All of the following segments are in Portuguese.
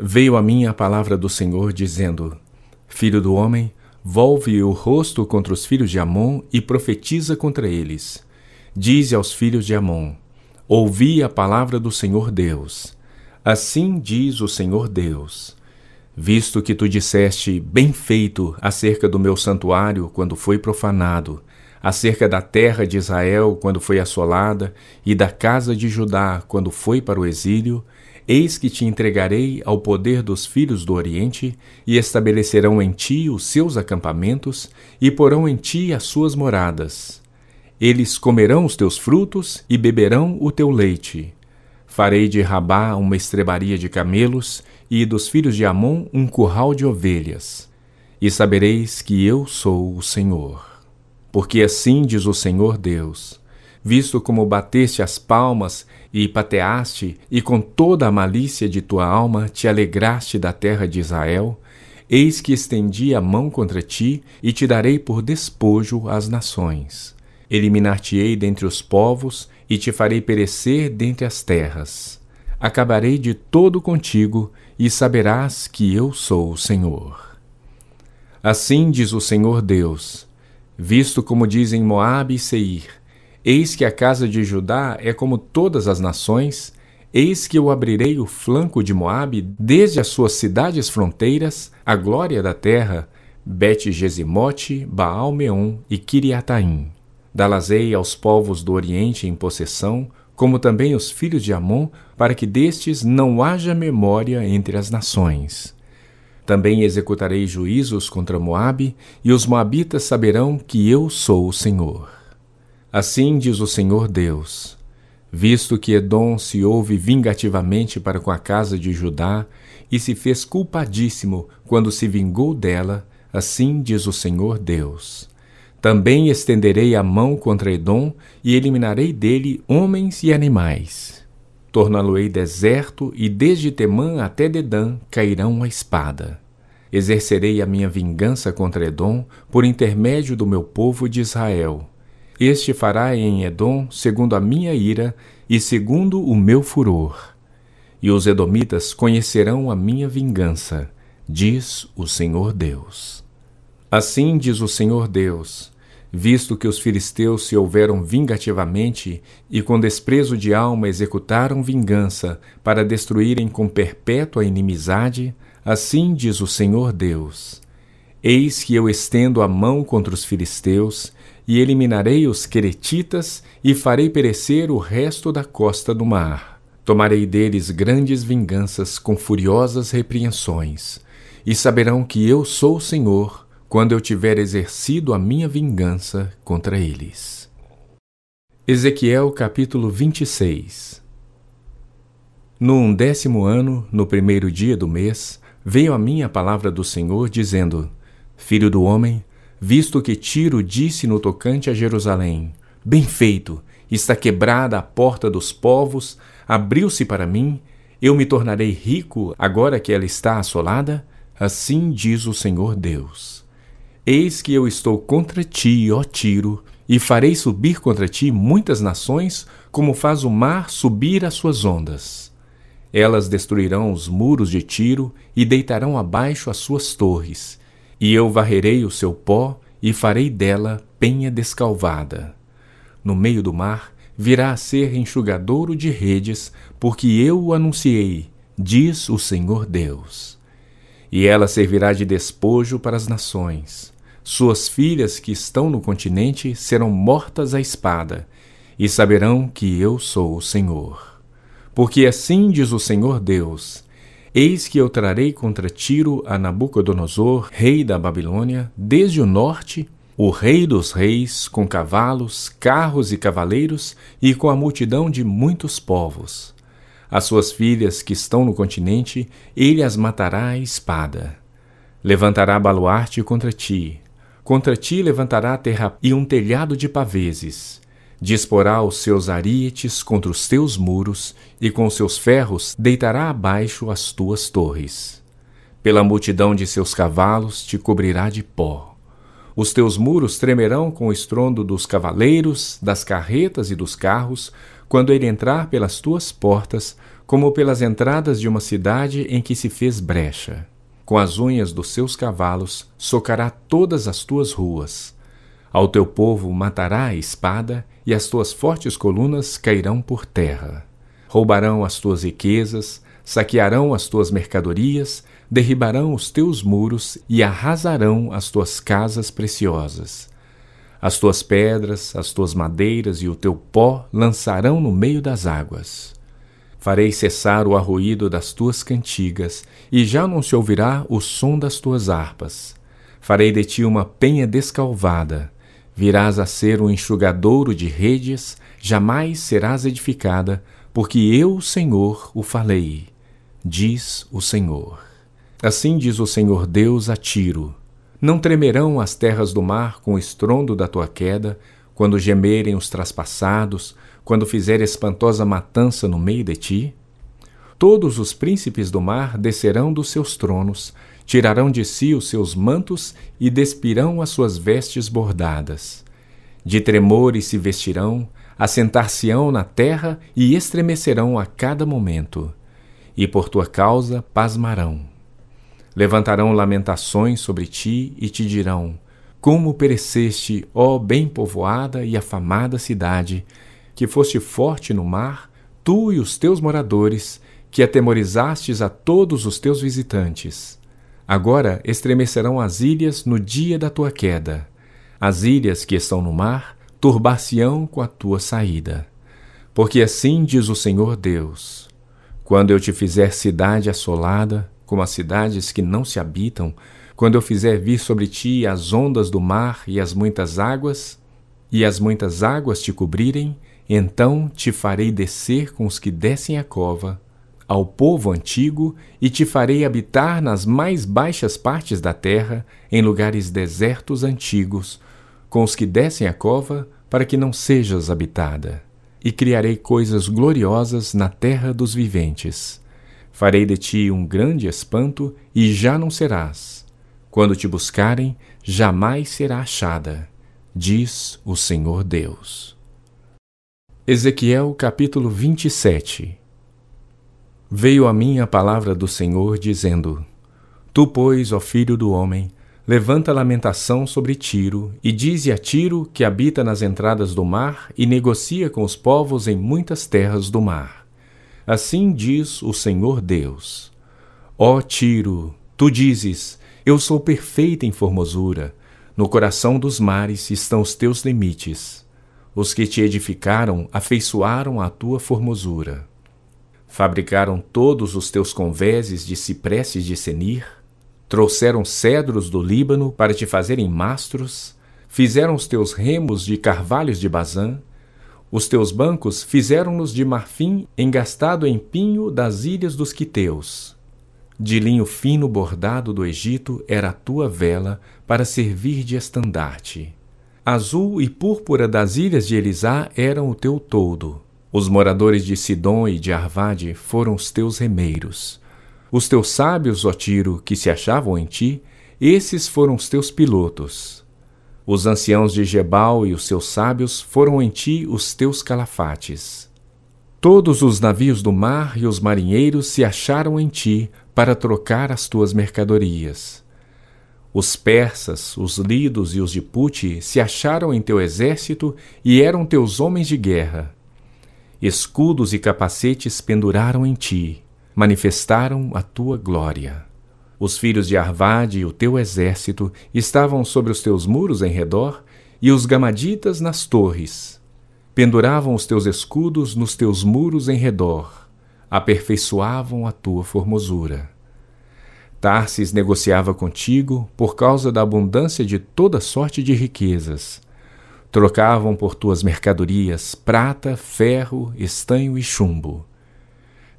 Veio a mim a palavra do Senhor, dizendo: Filho do homem, volve o rosto contra os filhos de Amon e profetiza contra eles. Dize aos filhos de Amon: Ouvi a palavra do Senhor Deus. Assim diz o Senhor Deus: Visto que tu disseste bem feito acerca do meu santuário quando foi profanado, acerca da terra de Israel quando foi assolada e da casa de Judá quando foi para o exílio, eis que te entregarei ao poder dos filhos do Oriente, e estabelecerão em ti os seus acampamentos, e porão em ti as suas moradas. Eles comerão os teus frutos e beberão o teu leite. Farei de Rabá uma estrebaria de camelos, e dos filhos de Amon um curral de ovelhas. E sabereis que eu sou o Senhor. Porque assim diz o Senhor Deus: visto como bateste as palmas e pateaste, e com toda a malícia de tua alma te alegraste da terra de Israel, eis que estendi a mão contra ti e te darei por despojo às nações. Eliminar-te-ei dentre os povos e te farei perecer dentre as terras. Acabarei de todo contigo e saberás que eu sou o Senhor. Assim diz o Senhor Deus: Visto como dizem Moabe e Seir, eis que a casa de Judá é como todas as nações, eis que eu abrirei o flanco de Moabe desde as suas cidades fronteiras, a glória da terra, Bet-Gesimote, Baal-Meon e Kiriataim. Dalazei aos povos do Oriente em possessão, como também os filhos de Amon, para que destes não haja memória entre as nações. Também executarei juízos contra Moabe, e os moabitas saberão que eu sou o Senhor. Assim diz o Senhor Deus: Visto que Edom se ouve vingativamente para com a casa de Judá e se fez culpadíssimo quando se vingou dela, assim diz o Senhor Deus. Também estenderei a mão contra Edom e eliminarei dele homens e animais torná-lo-ei deserto, e desde Temã até Dedã cairão a espada. Exercerei a minha vingança contra Edom por intermédio do meu povo de Israel. Este fará em Edom segundo a minha ira e segundo o meu furor. E os edomitas conhecerão a minha vingança, diz o Senhor Deus. Assim diz o Senhor Deus: visto que os filisteus se houveram vingativamente e com desprezo de alma executaram vingança para destruírem com perpétua inimizade, assim diz o Senhor Deus: Eis que eu estendo a mão contra os filisteus e eliminarei os queretitas e farei perecer o resto da costa do mar. Tomarei deles grandes vinganças com furiosas repreensões, e saberão que eu sou o Senhor quando eu tiver exercido a minha vingança contra eles. Ezequiel capítulo 26 No undécimo ano, no primeiro dia do mês, veio a mim a palavra do Senhor, dizendo: Filho do homem, visto que Tiro disse no tocante a Jerusalém: Bem feito, está quebrada a porta dos povos, abriu-se para mim, eu me tornarei rico agora que ela está assolada? Assim diz o Senhor Deus. Eis que eu estou contra ti, ó Tiro, e farei subir contra ti muitas nações, como faz o mar subir as suas ondas. Elas destruirão os muros de Tiro e deitarão abaixo as suas torres, e eu varrerei o seu pó e farei dela penha descalvada. No meio do mar virá a ser enxugadouro de redes, porque eu o anunciei, diz o Senhor Deus. E ela servirá de despojo para as nações suas filhas que estão no continente serão mortas à espada, e saberão que eu sou o Senhor. Porque assim diz o Senhor Deus: Eis que eu trarei contra Tiro a Nabucodonosor, rei da Babilônia, desde o norte, o rei dos reis, com cavalos, carros e cavaleiros, e com a multidão de muitos povos. As suas filhas que estão no continente, ele as matará à espada. Levantará baluarte contra ti, Contra ti levantará terra e um telhado de paveses. Disporá os seus arietes contra os teus muros, e com seus ferros deitará abaixo as tuas torres. Pela multidão de seus cavalos te cobrirá de pó. Os teus muros tremerão com o estrondo dos cavaleiros, das carretas e dos carros, quando ele entrar pelas tuas portas, como pelas entradas de uma cidade em que se fez brecha. Com as unhas dos seus cavalos socará todas as tuas ruas. Ao teu povo matará a espada, e as tuas fortes colunas cairão por terra. Roubarão as tuas riquezas, saquearão as tuas mercadorias, derribarão os teus muros e arrasarão as tuas casas preciosas. As tuas pedras, as tuas madeiras e o teu pó lançarão no meio das águas. Farei cessar o arruído das tuas cantigas, e já não se ouvirá o som das tuas harpas. Farei de ti uma penha descalvada, virás a ser um enxugadouro de redes, jamais serás edificada, porque eu, Senhor, o falei, diz o Senhor. Assim diz o Senhor Deus a Tiro: Não tremerão as terras do mar com o estrondo da tua queda, quando gemerem os traspassados, quando fizer espantosa matança no meio de ti? Todos os príncipes do mar descerão dos seus tronos, tirarão de si os seus mantos e despirão as suas vestes bordadas. De tremores se vestirão, assentar-se-ão na terra e estremecerão a cada momento. E por tua causa pasmarão. Levantarão lamentações sobre ti e te dirão: Como pereceste, ó bem povoada e afamada cidade, que foste forte no mar, tu e os teus moradores, que atemorizastes a todos os teus visitantes. Agora estremecerão as ilhas no dia da tua queda. As ilhas que estão no mar turbar-se-ão com a tua saída. Porque assim diz o Senhor Deus: Quando eu te fizer cidade assolada, como as cidades que não se habitam, quando eu fizer vir sobre ti as ondas do mar e as muitas águas, e as muitas águas te cobrirem, então te farei descer com os que descem a cova, ao povo antigo, e te farei habitar nas mais baixas partes da terra, em lugares desertos antigos, com os que descem a cova, para que não sejas habitada. E criarei coisas gloriosas na terra dos viventes. Farei de ti um grande espanto, e já não serás. Quando te buscarem, jamais será achada, diz o Senhor Deus. Ezequiel capítulo 27 Veio a mim a palavra do Senhor, dizendo: Tu, pois, ó filho do homem, levanta lamentação sobre Tiro, e dize a Tiro que habita nas entradas do mar e negocia com os povos em muitas terras do mar. Assim diz o Senhor Deus: Ó Tiro, tu dizes: Eu sou perfeita em formosura, no coração dos mares estão os teus limites. Os que te edificaram afeiçoaram a tua formosura. Fabricaram todos os teus convéses de ciprestes de Senir, trouxeram cedros do Líbano para te fazerem mastros, fizeram os teus remos de carvalhos de Bazã, os teus bancos fizeram-nos de marfim engastado em pinho das ilhas dos quiteus. De linho fino bordado do Egito era a tua vela para servir de estandarte. Azul e púrpura das ilhas de Elisá eram o teu todo. Os moradores de Sidom e de Arvade foram os teus remeiros. Os teus sábios, ó Tiro, que se achavam em ti, esses foram os teus pilotos. Os anciãos de Gebal e os seus sábios foram em ti os teus calafates. Todos os navios do mar e os marinheiros se acharam em ti para trocar as tuas mercadorias. Os persas, os lidos e os de Puti se acharam em teu exército e eram teus homens de guerra. Escudos e capacetes penduraram em ti, manifestaram a tua glória. Os filhos de Arvade e o teu exército estavam sobre os teus muros em redor, e os gamaditas nas torres. Penduravam os teus escudos nos teus muros em redor, aperfeiçoavam a tua formosura. Tarsis negociava contigo por causa da abundância de toda sorte de riquezas. Trocavam por tuas mercadorias prata, ferro, estanho e chumbo.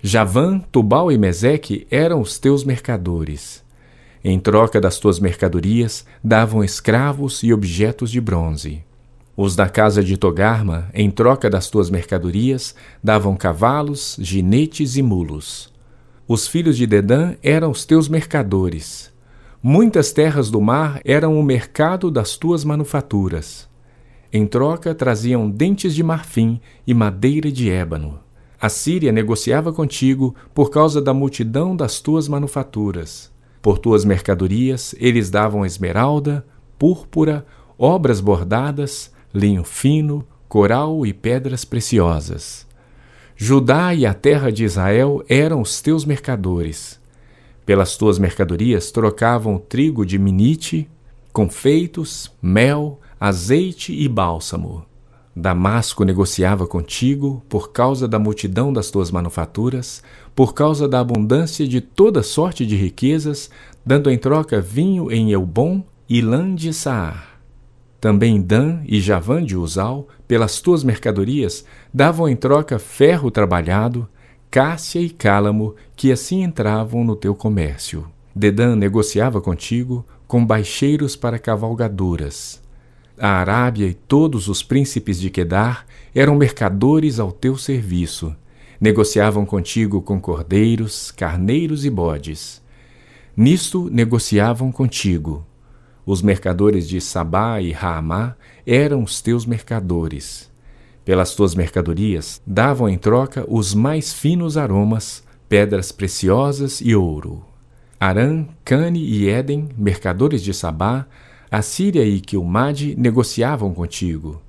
Javã, Tubal e Meseque eram os teus mercadores. Em troca das tuas mercadorias, davam escravos e objetos de bronze. Os da casa de Togarma, em troca das tuas mercadorias, davam cavalos, ginetes e mulos. Os filhos de Dedã eram os teus mercadores. Muitas terras do mar eram o mercado das tuas manufaturas. Em troca traziam dentes de marfim e madeira de ébano. A Síria negociava contigo por causa da multidão das tuas manufaturas. Por tuas mercadorias eles davam esmeralda, púrpura, obras bordadas, linho fino, coral e pedras preciosas. Judá e a terra de Israel eram os teus mercadores. Pelas tuas mercadorias trocavam trigo de minite, confeitos, mel, azeite e bálsamo. Damasco negociava contigo por causa da multidão das tuas manufaturas, por causa da abundância de toda sorte de riquezas, dando em troca vinho em Elbom e lã de Saar. Também Dan e Javã de Uzal, pelas tuas mercadorias, davam em troca ferro trabalhado, cássia e cálamo, que assim entravam no teu comércio. Dedã negociava contigo com baixeiros para cavalgaduras a Arábia e todos os príncipes de Quedar eram mercadores ao teu serviço. Negociavam contigo com cordeiros, carneiros e bodes. Nisto negociavam contigo. Os mercadores de Sabá e Raamá eram os teus mercadores. Pelas tuas mercadorias davam em troca os mais finos aromas, pedras preciosas e ouro. Arã, Cane e Éden, mercadores de Sabá, a Síria e Quilmade negociavam contigo.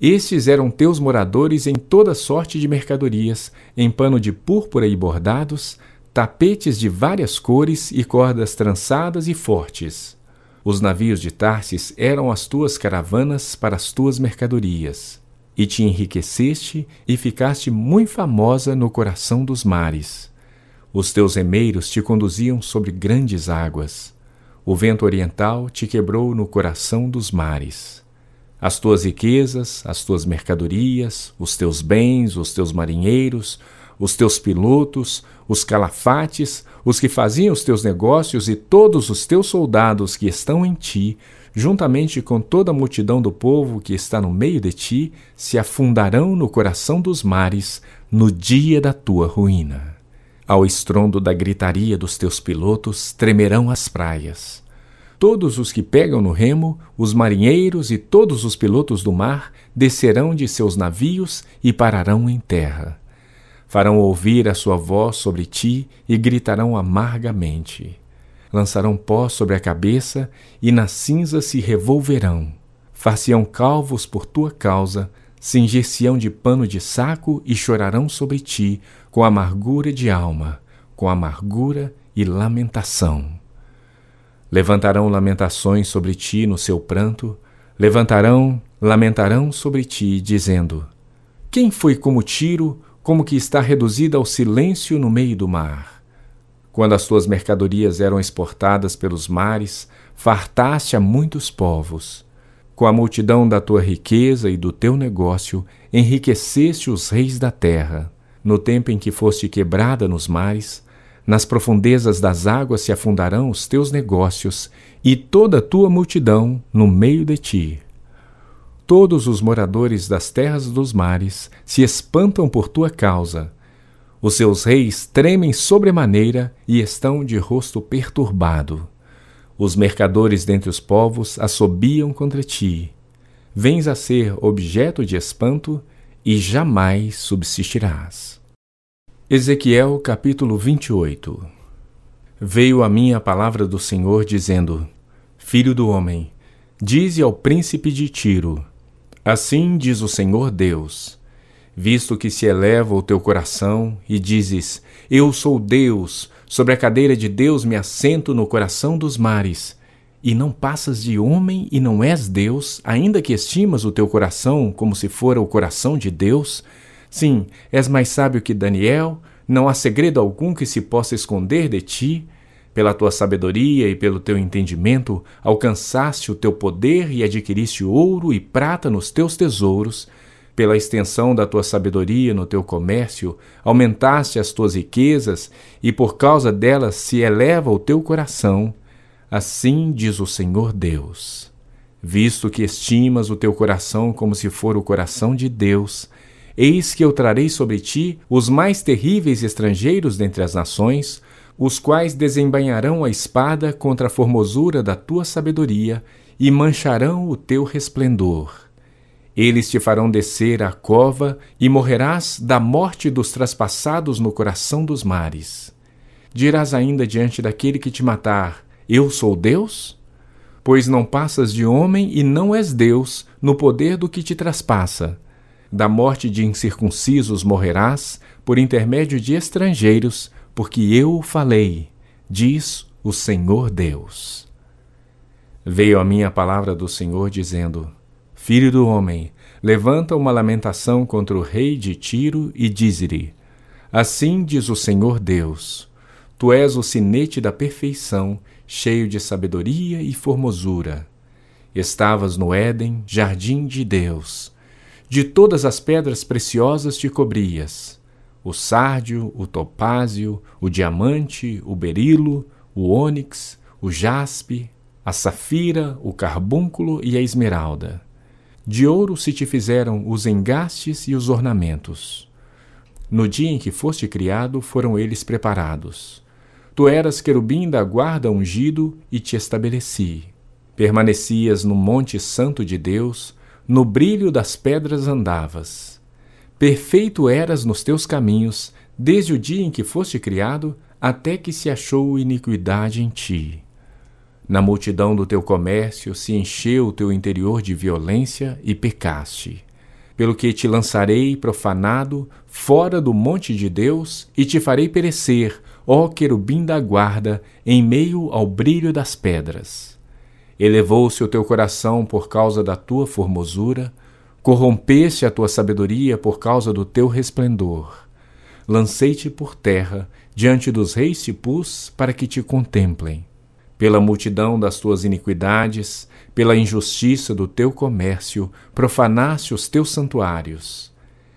Estes eram teus moradores em toda sorte de mercadorias, em pano de púrpura e bordados, tapetes de várias cores e cordas trançadas e fortes. Os navios de Tarsis eram as tuas caravanas para as tuas mercadorias. E te enriqueceste e ficaste muito famosa no coração dos mares. Os teus remeiros te conduziam sobre grandes águas. O vento oriental te quebrou no coração dos mares. As tuas riquezas, as tuas mercadorias, os teus bens, os teus marinheiros, os teus pilotos, os calafates, os que faziam os teus negócios e todos os teus soldados que estão em ti, juntamente com toda a multidão do povo que está no meio de ti, se afundarão no coração dos mares no dia da tua ruína. Ao estrondo da gritaria dos teus pilotos tremerão as praias. Todos os que pegam no remo, os marinheiros e todos os pilotos do mar descerão de seus navios e pararão em terra. Farão ouvir a sua voz sobre ti e gritarão amargamente. Lançarão pó sobre a cabeça e nas cinzas se revolverão. Far-se-ão calvos por tua causa, cingir-se-ão de pano de saco e chorarão sobre ti com amargura de alma, com amargura e lamentação. Levantarão lamentações sobre ti no seu pranto, levantarão, lamentarão sobre ti, dizendo: Quem foi como Tiro, como que está reduzida ao silêncio no meio do mar? Quando as tuas mercadorias eram exportadas pelos mares, fartaste a muitos povos com a multidão da tua riqueza e do teu negócio, enriqueceste os reis da terra. No tempo em que foste quebrada nos mares, nas profundezas das águas se afundarão os teus negócios e toda a tua multidão no meio de ti. Todos os moradores das terras dos mares se espantam por tua causa. Os seus reis tremem sobremaneira e estão de rosto perturbado. Os mercadores dentre os povos assobiam contra ti. Vens a ser objeto de espanto e jamais subsistirás. Ezequiel capítulo 28 Veio a mim a palavra do Senhor dizendo: Filho do homem, dize ao príncipe de Tiro: Assim diz o Senhor Deus: Visto que se eleva o teu coração e dizes: Eu sou Deus, Sobre a cadeira de Deus me assento no coração dos mares. E não passas de homem e não és Deus, ainda que estimas o teu coração como se fora o coração de Deus? Sim, és mais sábio que Daniel, não há segredo algum que se possa esconder de ti. Pela tua sabedoria e pelo teu entendimento, alcançaste o teu poder e adquiriste ouro e prata nos teus tesouros pela extensão da tua sabedoria no teu comércio, aumentaste as tuas riquezas, e por causa delas se eleva o teu coração. Assim diz o Senhor Deus. Visto que estimas o teu coração como se for o coração de Deus, eis que eu trarei sobre ti os mais terríveis estrangeiros dentre as nações, os quais desembainharão a espada contra a formosura da tua sabedoria e mancharão o teu resplendor Eles te farão descer à cova e morrerás da morte dos traspassados no coração dos mares. Dirás ainda diante daquele que te matar: Eu sou Deus? Pois não passas de homem e não és Deus no poder do que te traspassa. Da morte de incircuncisos morrerás por intermédio de estrangeiros, porque eu o falei, diz o Senhor Deus. Veio a minha palavra do Senhor dizendo: Filho do homem, levanta uma lamentação contra o rei de Tiro e dize-lhe: Assim diz o Senhor Deus: Tu és o sinete da perfeição, cheio de sabedoria e formosura. Estavas no Éden, jardim de Deus. De todas as pedras preciosas te cobrias: o sárdio, o topázio, o diamante, o berilo, o ônix, o jaspe, a safira, o carbúnculo e a esmeralda. De ouro se te fizeram os engastes e os ornamentos. No dia em que foste criado, foram eles preparados. Tu eras querubim da guarda ungido e te estabeleci. Permanecias no monte santo de Deus, no brilho das pedras andavas. Perfeito eras nos teus caminhos, desde o dia em que foste criado, até que se achou iniquidade em ti. Na multidão do teu comércio se encheu o teu interior de violência e pecaste. Pelo que te lançarei profanado fora do monte de Deus e te farei perecer, ó querubim da guarda, em meio ao brilho das pedras. Elevou-se o teu coração por causa da tua formosura, corrompeste a tua sabedoria por causa do teu resplendor. Lancei-te por terra, diante dos reis te pus, para que te contemplem pela multidão das tuas iniquidades, pela injustiça do teu comércio, profanaste os teus santuários.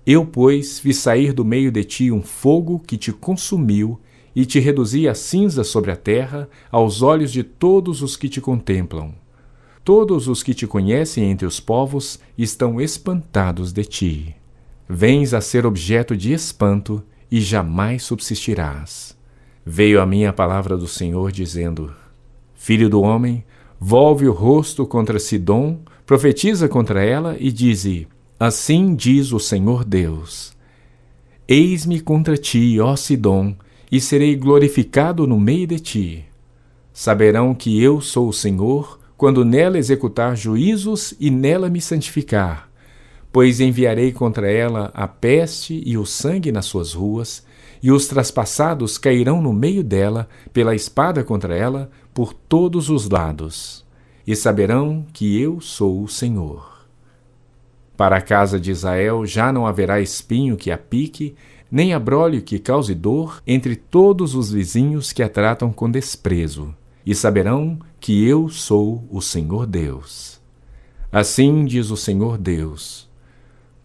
Eu, pois, vi sair do meio de ti um fogo que te consumiu e te reduzi a cinza sobre a terra aos olhos de todos os que te contemplam. Todos os que te conhecem entre os povos estão espantados de ti. Vens a ser objeto de espanto e jamais subsistirás. Veio a mim a palavra do Senhor dizendo: Filho do homem, volve o rosto contra Sidom, profetiza contra ela e dize: Assim diz o Senhor Deus: Eis-me contra ti, ó Sidom, e serei glorificado no meio de ti. Saberão que eu sou o Senhor, quando nela executar juízos e nela me santificar. Pois enviarei contra ela a peste e o sangue nas suas ruas, e os traspassados cairão no meio dela, pela espada contra ela, por todos os lados, e saberão que eu sou o Senhor. Para a casa de Israel já não haverá espinho que a pique, nem abrolho que cause dor entre todos os vizinhos que a tratam com desprezo, e saberão que eu sou o Senhor Deus. Assim diz o Senhor Deus: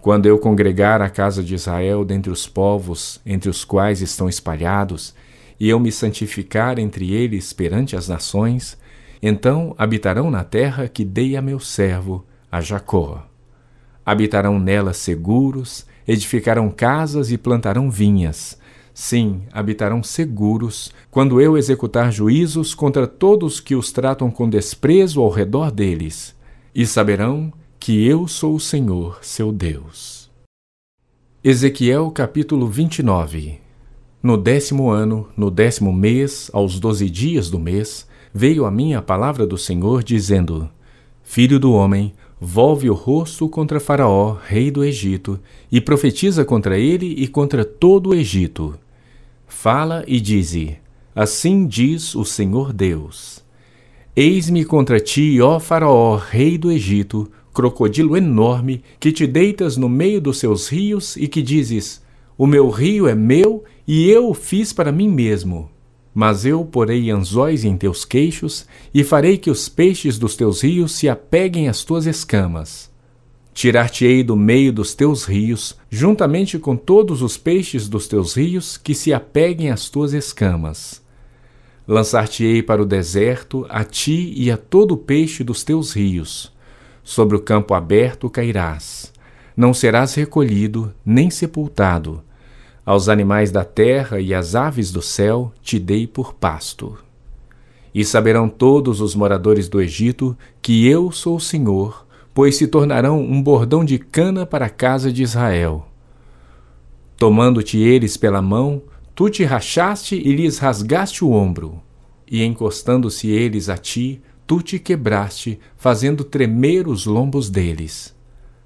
Quando eu congregar a casa de Israel dentre os povos entre os quais estão espalhados, e eu me santificar entre eles perante as nações, então habitarão na terra que dei a meu servo, a Jacó. Habitarão nela seguros, edificarão casas e plantarão vinhas. Sim, habitarão seguros, quando eu executar juízos contra todos que os tratam com desprezo ao redor deles, e saberão que eu sou o Senhor, seu Deus. Ezequiel capítulo 29 no décimo ano, no décimo mês, aos doze dias do mês, veio a mim a palavra do Senhor, dizendo: Filho do homem, volve o rosto contra Faraó, rei do Egito, e profetiza contra ele e contra todo o Egito. Fala e dize: Assim diz o Senhor Deus: Eis-me contra ti, ó Faraó, rei do Egito, crocodilo enorme, que te deitas no meio dos seus rios e que dizes: O meu rio é meu e eu o fiz para mim mesmo. Mas eu porei anzóis em teus queixos, e farei que os peixes dos teus rios se apeguem às tuas escamas. Tirar-te-ei do meio dos teus rios, juntamente com todos os peixes dos teus rios que se apeguem às tuas escamas. Lançar-te-ei para o deserto, a ti e a todo o peixe dos teus rios. Sobre o campo aberto cairás. Não serás recolhido, nem sepultado aos animais da terra e às aves do céu te dei por pasto. E saberão todos os moradores do Egito que eu sou o Senhor, pois se tornarão um bordão de cana para a casa de Israel. Tomando-te eles pela mão, tu te rachaste e lhes rasgaste o ombro, e encostando-se eles a ti, tu te quebraste, fazendo tremer os lombos deles.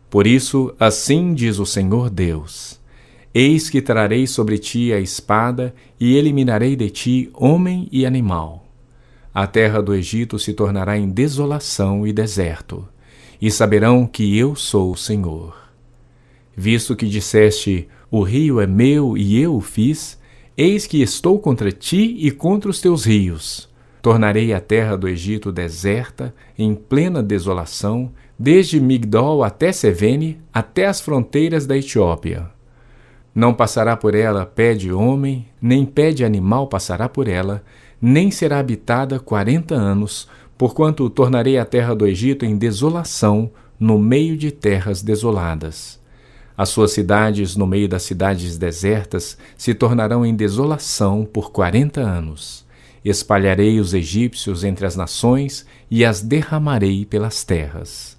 Por isso, assim diz o Senhor Deus: Eis que trarei sobre ti a espada, e eliminarei de ti homem e animal. A terra do Egito se tornará em desolação e deserto, e saberão que eu sou o Senhor. Visto que disseste: O rio é meu e eu o fiz, eis que estou contra ti e contra os teus rios. Tornarei a terra do Egito deserta, em plena desolação, desde Migdol até Sevene, até as fronteiras da Etiópia. Não passará por ela pé de homem, nem pé de animal passará por ela, nem será habitada quarenta anos, porquanto tornarei a terra do Egito em desolação, no meio de terras desoladas. As suas cidades, no meio das cidades desertas, se tornarão em desolação por quarenta anos. Espalharei os egípcios entre as nações e as derramarei pelas terras.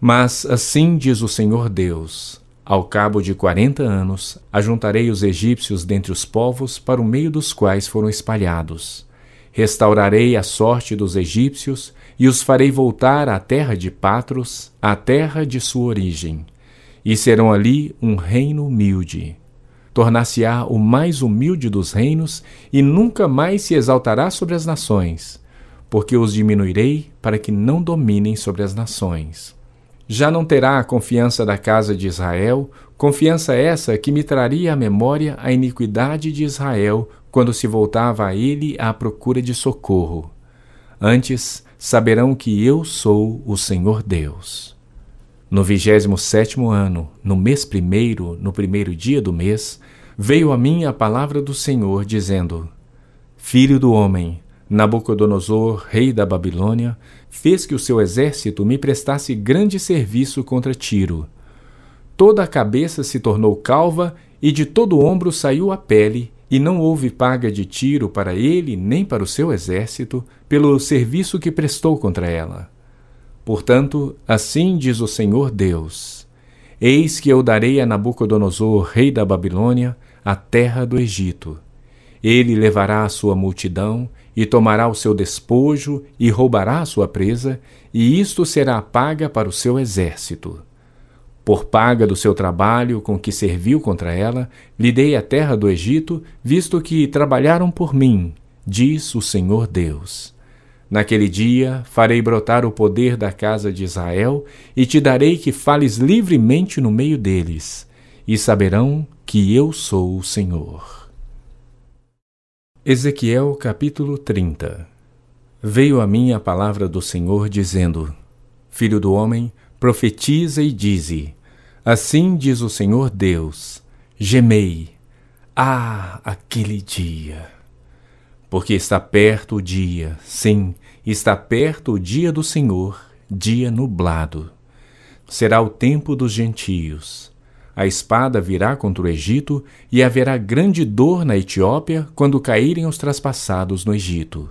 Mas assim diz o Senhor Deus: ao cabo de quarenta anos, ajuntarei os egípcios dentre os povos para o meio dos quais foram espalhados. Restaurarei a sorte dos egípcios e os farei voltar à terra de Patros, à terra de sua origem. E serão ali um reino humilde. Tornar-se-á o mais humilde dos reinos e nunca mais se exaltará sobre as nações, porque os diminuirei para que não dominem sobre as nações. Já não terá a confiança da casa de Israel, confiança essa que me traria à memória a iniquidade de Israel quando se voltava a ele à procura de socorro. Antes saberão que eu sou o Senhor Deus. No vigésimo sétimo ano, no mês primeiro, no primeiro dia do mês, veio a mim a palavra do Senhor, dizendo: Filho do homem, Nabucodonosor, rei da Babilônia, fez que o seu exército me prestasse grande serviço contra Tiro. Toda a cabeça se tornou calva e de todo o ombro saiu a pele, e não houve paga de Tiro para ele nem para o seu exército pelo serviço que prestou contra ela. Portanto, assim diz o Senhor Deus: Eis que eu darei a Nabucodonosor, rei da Babilônia, a terra do Egito. Ele levará a sua multidão e tomará o seu despojo e roubará a sua presa, e isto será paga para o seu exército. Por paga do seu trabalho com que serviu contra ela, lhe dei a terra do Egito, visto que trabalharam por mim, diz o Senhor Deus. Naquele dia farei brotar o poder da casa de Israel, e te darei que fales livremente no meio deles, e saberão que eu sou o Senhor. Ezequiel capítulo 30 Veio a mim a palavra do Senhor, dizendo: Filho do homem, profetiza e dize: Assim diz o Senhor Deus: Gemei, ah, aquele dia! Porque está perto o dia, sim, está perto o dia do Senhor, dia nublado. Será o tempo dos gentios a espada virá contra o Egito e haverá grande dor na Etiópia quando caírem os traspassados no Egito.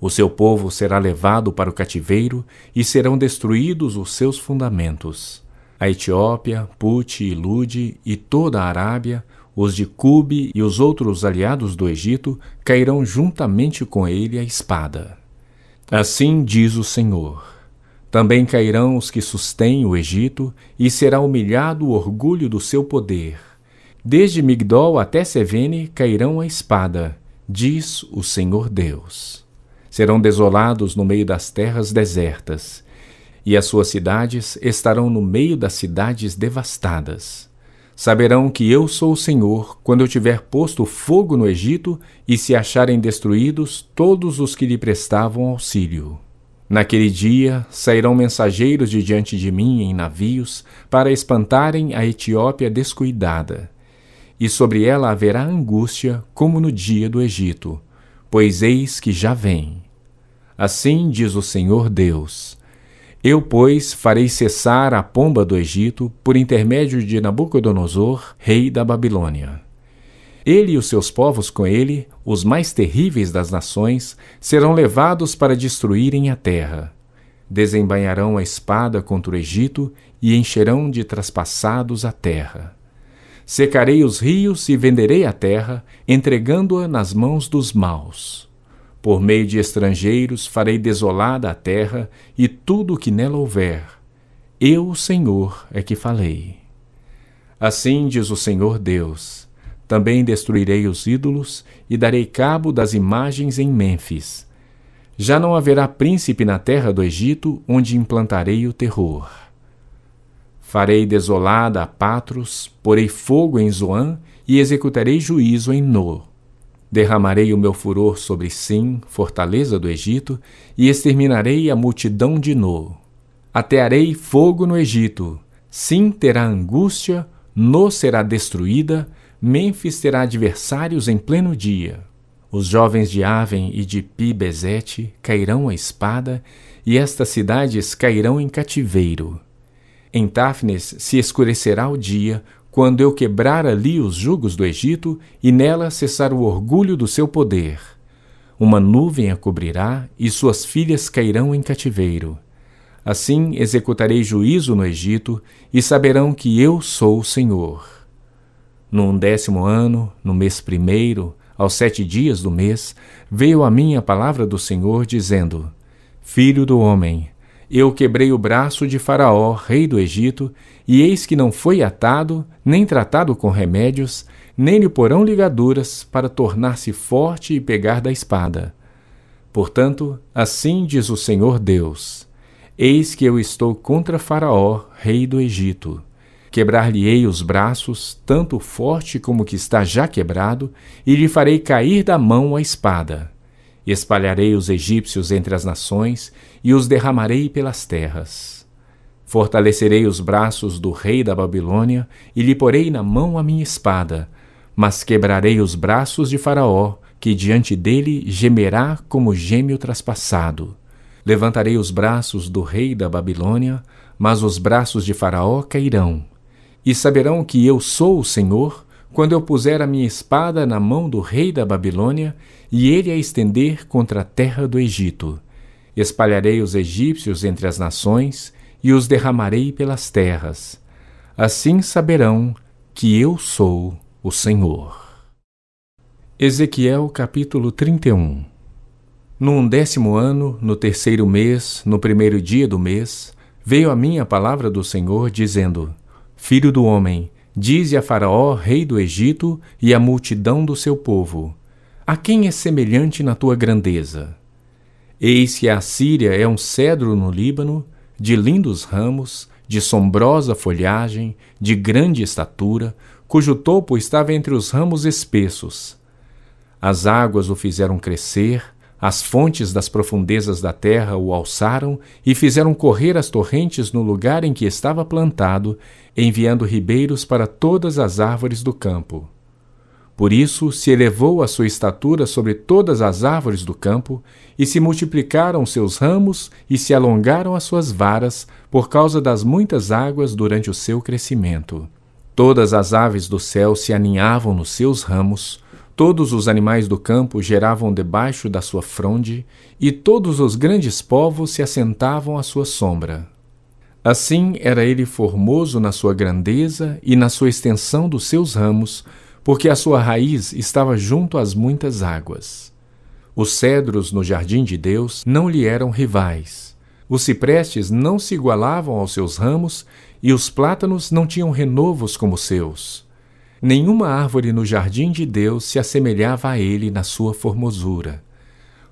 O seu povo será levado para o cativeiro e serão destruídos os seus fundamentos. A Etiópia, Pute e Lude e toda a Arábia, os de Cube e os outros aliados do Egito cairão juntamente com ele a espada. Assim diz o Senhor também cairão os que sustêm o Egito, e será humilhado o orgulho do seu poder. Desde Migdol até Sevene cairão a espada, diz o Senhor Deus. Serão desolados no meio das terras desertas, e as suas cidades estarão no meio das cidades devastadas. Saberão que eu sou o Senhor quando eu tiver posto fogo no Egito e se acharem destruídos todos os que lhe prestavam auxílio. Naquele dia sairão mensageiros de diante de mim em navios para espantarem a Etiópia descuidada. E sobre ela haverá angústia, como no dia do Egito, pois eis que já vem. Assim diz o Senhor Deus: Eu, pois, farei cessar a pomba do Egito por intermédio de Nabucodonosor, rei da Babilônia. Ele e os seus povos com ele, os mais terríveis das nações, serão levados para destruírem a terra. desembainharão a espada contra o Egito e encherão de traspassados a terra. Secarei os rios e venderei a terra, entregando-a nas mãos dos maus. Por meio de estrangeiros farei desolada a terra e tudo o que nela houver. Eu, o Senhor, é que falei. Assim diz o Senhor Deus: também destruirei os ídolos e darei cabo das imagens em Mênfis já não haverá príncipe na terra do Egito, onde implantarei o terror. Farei desolada a Patros, porei fogo em Zoan e executarei juízo em No. Derramarei o meu furor sobre Sim, fortaleza do Egito, e exterminarei a multidão de No. Atearei fogo no Egito. Sim terá angústia, No será destruída, Mênfis terá adversários em pleno dia. Os jovens de Aven e de Pi-Bezete cairão à espada, e estas cidades cairão em cativeiro. Em Táfnes se escurecerá o dia, quando eu quebrar ali os jugos do Egito e nela cessar o orgulho do seu poder. Uma nuvem a cobrirá e suas filhas cairão em cativeiro. Assim executarei juízo no Egito e saberão que eu sou o Senhor. No undécimo ano, no mês primeiro, aos sete dias do mês, veio a mim a palavra do Senhor, dizendo: Filho do homem, eu quebrei o braço de Faraó, rei do Egito, e eis que não foi atado, nem tratado com remédios, nem lhe porão ligaduras, para tornar-se forte e pegar da espada. Portanto, assim diz o Senhor Deus: Eis que eu estou contra Faraó, rei do Egito Quebrar-lhe-ei os braços, tanto o forte como o que está já quebrado, e lhe farei cair da mão a espada. Espalharei os egípcios entre as nações e os derramarei pelas terras. Fortalecerei os braços do rei da Babilônia e lhe porei na mão a minha espada, mas quebrarei os braços de Faraó, que diante dele gemerá como gêmeo traspassado. Levantarei os braços do rei da Babilônia, mas os braços de Faraó cairão e saberão que eu sou o Senhor, quando eu puser a minha espada na mão do rei da Babilônia e ele a estender contra a terra do Egito. Espalharei os egípcios entre as nações e os derramarei pelas terras. Assim saberão que eu sou o Senhor. Ezequiel capítulo 31 No undécimo ano, no terceiro mês, no primeiro dia do mês, veio a mim a palavra do Senhor, dizendo: Filho do homem, dize a Faraó, rei do Egito, e à multidão do seu povo: A quem é semelhante na tua grandeza? Eis que a Síria é um cedro no Líbano, de lindos ramos, de sombrosa folhagem, de grande estatura, cujo topo estava entre os ramos espessos. As águas o fizeram crescer, as fontes das profundezas da terra o alçaram e fizeram correr as torrentes no lugar em que estava plantado, enviando ribeiros para todas as árvores do campo. Por isso se elevou a sua estatura sobre todas as árvores do campo, e se multiplicaram seus ramos e se alongaram as suas varas, por causa das muitas águas durante o seu crescimento. Todas as aves do céu se aninhavam nos seus ramos, Todos os animais do campo geravam debaixo da sua fronde, e todos os grandes povos se assentavam à sua sombra. Assim era ele formoso na sua grandeza e na sua extensão dos seus ramos, porque a sua raiz estava junto às muitas águas. Os cedros no jardim de Deus não lhe eram rivais. Os ciprestes não se igualavam aos seus ramos, e os plátanos não tinham renovos como seus. Nenhuma árvore no jardim de Deus se assemelhava a ele na sua formosura.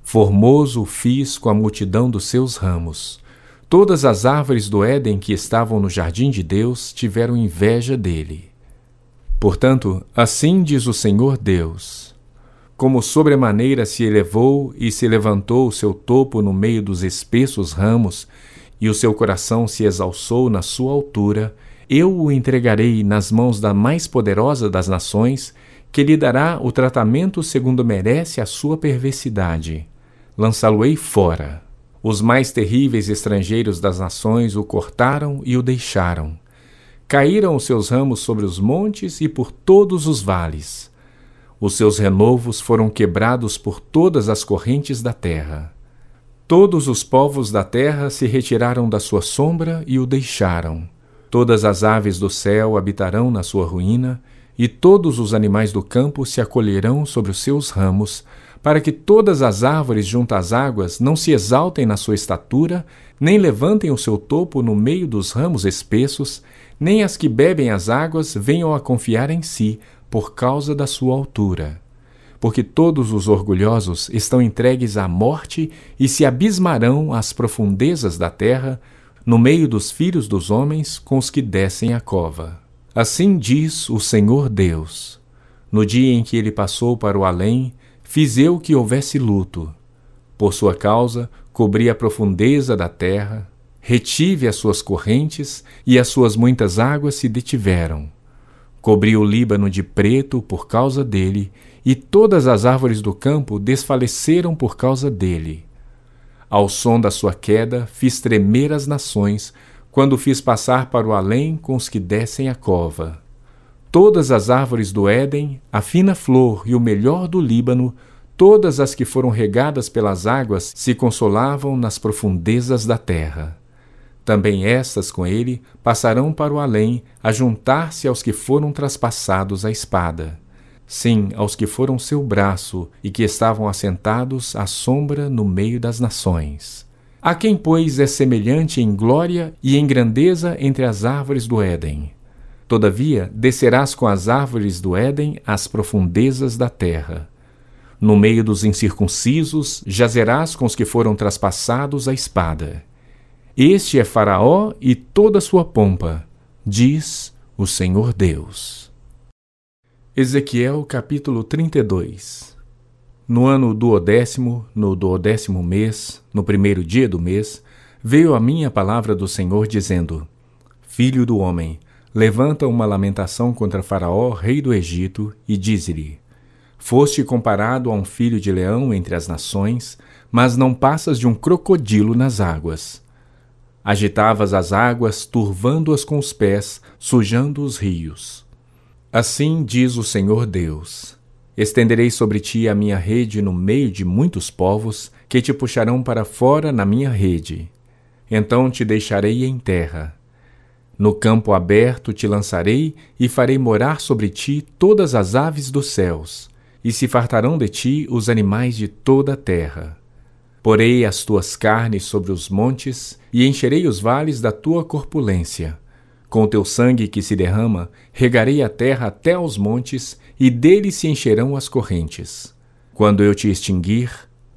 Formoso o fiz com a multidão dos seus ramos. Todas as árvores do Éden que estavam no jardim de Deus tiveram inveja dele. Portanto, assim diz o Senhor Deus: Como sobremaneira se elevou e se levantou o seu topo no meio dos espessos ramos, e o seu coração se exalçou na sua altura, eu o entregarei nas mãos da mais poderosa das nações, que lhe dará o tratamento segundo merece a sua perversidade. Lançá-lo-ei fora. Os mais terríveis estrangeiros das nações o cortaram e o deixaram. Caíram os seus ramos sobre os montes e por todos os vales. Os seus renovos foram quebrados por todas as correntes da terra. Todos os povos da terra se retiraram da sua sombra e o deixaram. Todas as aves do céu habitarão na sua ruína, e todos os animais do campo se acolherão sobre os seus ramos, para que todas as árvores junto às águas não se exaltem na sua estatura, nem levantem o seu topo no meio dos ramos espessos, nem as que bebem as águas venham a confiar em si, por causa da sua altura porque todos os orgulhosos estão entregues à morte e se abismarão às profundezas da terra, no meio dos filhos dos homens com os que descem a cova. Assim diz o Senhor Deus: No dia em que ele passou para o além, fiz eu que houvesse luto. Por sua causa, cobri a profundeza da terra, retive as suas correntes e as suas muitas águas se detiveram. Cobri o Líbano de preto por causa dele e todas as árvores do campo desfaleceram por causa dele. Ao som da sua queda, fiz tremer as nações, quando fiz passar para o além com os que descem a cova. Todas as árvores do Éden, a fina flor e o melhor do Líbano, todas as que foram regadas pelas águas, se consolavam nas profundezas da terra. Também estas com ele passarão para o além, a juntar-se aos que foram traspassados à espada sim aos que foram seu braço e que estavam assentados à sombra no meio das nações. A quem, pois, é semelhante em glória e em grandeza entre as árvores do Éden. Todavia, descerás com as árvores do Éden às profundezas da terra. No meio dos incircuncisos, jazerás com os que foram traspassados à espada. Este é Faraó e toda a sua pompa, diz o Senhor Deus. Ezequiel capítulo 32 No ano duodécimo, no duodécimo mês, no primeiro dia do mês, veio a mim a palavra do Senhor dizendo: Filho do homem, levanta uma lamentação contra Faraó, rei do Egito, e dize-lhe: Foste comparado a um filho de leão entre as nações, mas não passas de um crocodilo nas águas. Agitavas as águas, turvando-as com os pés, sujando os rios. Assim diz o Senhor Deus: Estenderei sobre ti a minha rede no meio de muitos povos, que te puxarão para fora na minha rede. Então te deixarei em terra. No campo aberto te lançarei e farei morar sobre ti todas as aves dos céus, e se fartarão de ti os animais de toda a terra. Porei as tuas carnes sobre os montes e encherei os vales da tua corpulência com o teu sangue que se derrama, regarei a terra até aos montes, e dele se encherão as correntes. Quando eu te extinguir,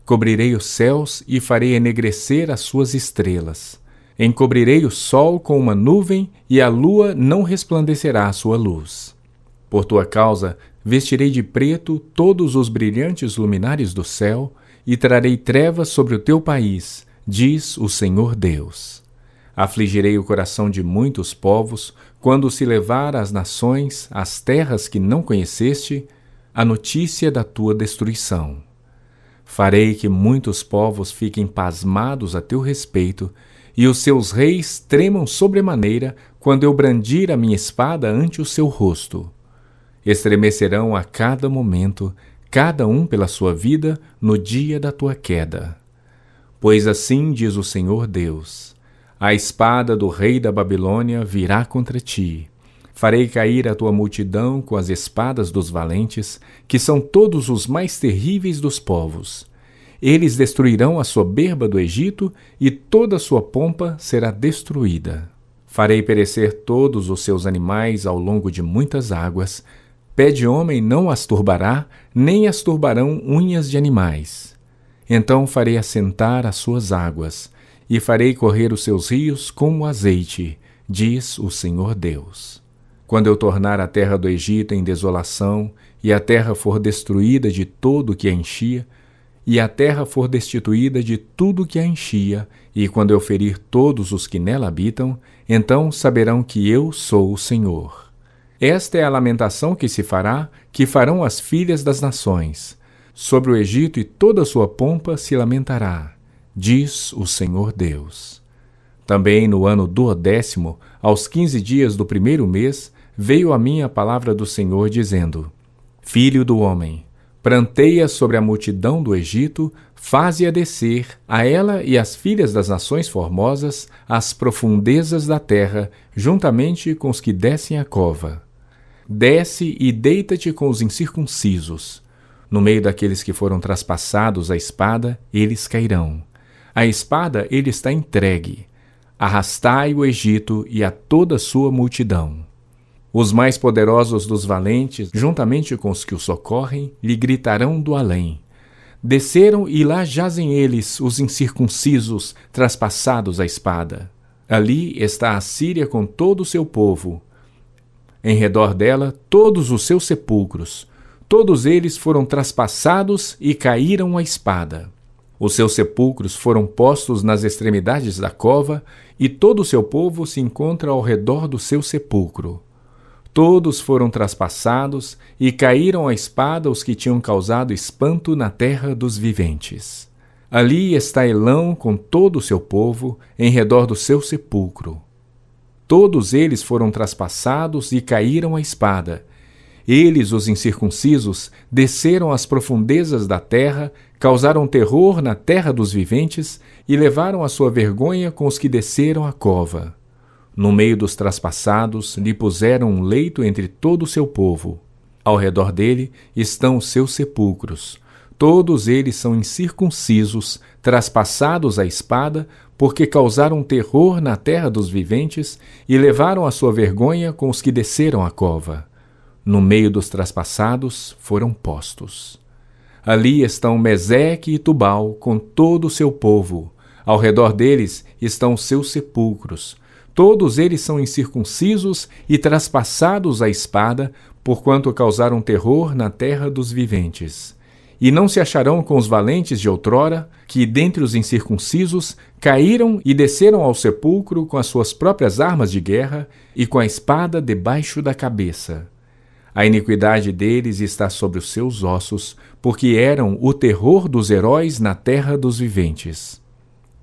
cobrirei os céus e farei enegrecer as suas estrelas. Encobrirei o sol com uma nuvem, e a lua não resplandecerá a sua luz. Por tua causa, vestirei de preto todos os brilhantes luminares do céu, e trarei trevas sobre o teu país, diz o Senhor Deus. Afligirei o coração de muitos povos, quando se levar às nações, às terras que não conheceste, a notícia da tua destruição. Farei que muitos povos fiquem pasmados a teu respeito, e os seus reis tremam sobremaneira quando eu brandir a minha espada ante o seu rosto. Estremecerão a cada momento, cada um pela sua vida, no dia da tua queda. Pois assim diz o Senhor Deus: a espada do rei da Babilônia virá contra ti. Farei cair a tua multidão com as espadas dos valentes, que são todos os mais terríveis dos povos. Eles destruirão a soberba do Egito, e toda a sua pompa será destruída. Farei perecer todos os seus animais ao longo de muitas águas. Pé de homem não as turbará, nem as turbarão unhas de animais. Então farei assentar as suas águas, e farei correr os seus rios como azeite, diz o Senhor Deus. Quando eu tornar a terra do Egito em desolação, e a terra for destruída de todo o que a enchia, e a terra for destituída de tudo que a enchia, e quando eu ferir todos os que nela habitam, então saberão que eu sou o Senhor. Esta é a lamentação que se fará, que farão as filhas das nações. Sobre o Egito e toda a sua pompa se lamentará diz o Senhor Deus. Também no ano duodécimo, aos quinze dias do primeiro mês, veio a mim a palavra do Senhor, dizendo: Filho do homem, pranteia sobre a multidão do Egito, faze-a descer, a ela e as filhas das nações formosas, às profundezas da terra, juntamente com os que descem a cova. Desce e deita-te com os incircuncisos. No meio daqueles que foram traspassados a espada, eles cairão. A espada ele está entregue. Arrastai o Egito e a toda sua multidão. Os mais poderosos dos valentes, juntamente com os que o socorrem, lhe gritarão do além. Desceram e lá jazem eles, os incircuncisos, traspassados à espada. Ali está a Síria com todo o seu povo. Em redor dela, todos os seus sepulcros. Todos eles foram traspassados e caíram à espada. Os seus sepulcros foram postos nas extremidades da cova, e todo o seu povo se encontra ao redor do seu sepulcro. Todos foram traspassados e caíram à espada os que tinham causado espanto na terra dos viventes. Ali está Elão com todo o seu povo em redor do seu sepulcro. Todos eles foram traspassados e caíram à espada. Eles, os incircuncisos, desceram às profundezas da terra, causaram terror na terra dos viventes e levaram a sua vergonha com os que desceram a cova. No meio dos traspassados, lhe puseram um leito entre todo o seu povo. Ao redor dele estão os seus sepulcros. Todos eles são incircuncisos, traspassados à espada, porque causaram terror na terra dos viventes e levaram a sua vergonha com os que desceram a cova. No meio dos traspassados foram postos. Ali estão Meseque e Tubal com todo o seu povo. Ao redor deles estão seus sepulcros. Todos eles são incircuncisos e traspassados à espada, porquanto causaram terror na terra dos viventes. E não se acharão com os valentes de outrora, que dentre os incircuncisos caíram e desceram ao sepulcro com as suas próprias armas de guerra e com a espada debaixo da cabeça. A iniquidade deles está sobre os seus ossos, porque eram o terror dos heróis na terra dos viventes.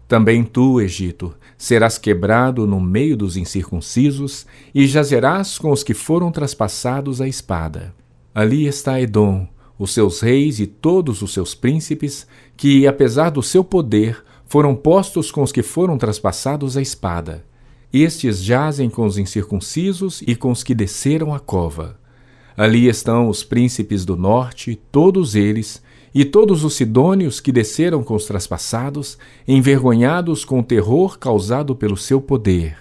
Também tu, Egito, serás quebrado no meio dos incircuncisos e jazerás com os que foram traspassados à espada. Ali está Edom, os seus reis e todos os seus príncipes, que, apesar do seu poder, foram postos com os que foram traspassados à espada. Estes jazem com os incircuncisos e com os que desceram a cova. Ali estão os príncipes do norte, todos eles, e todos os sidônios que desceram com os traspassados, envergonhados com o terror causado pelo seu poder.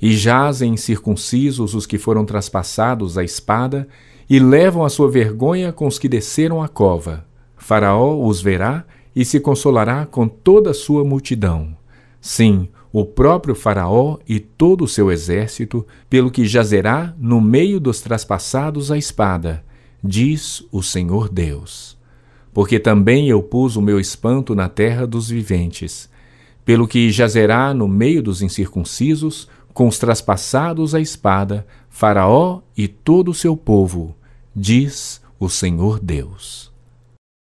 E jazem circuncisos os que foram traspassados à espada, e levam a sua vergonha com os que desceram a cova. Faraó os verá e se consolará com toda a sua multidão. Sim, o próprio Faraó e todo o seu exército, pelo que jazerá no meio dos traspassados à espada, diz o Senhor Deus porque também eu pus o meu espanto na terra dos viventes, pelo que jazerá no meio dos incircuncisos, com os traspassados à espada, Faraó e todo o seu povo, diz o Senhor Deus.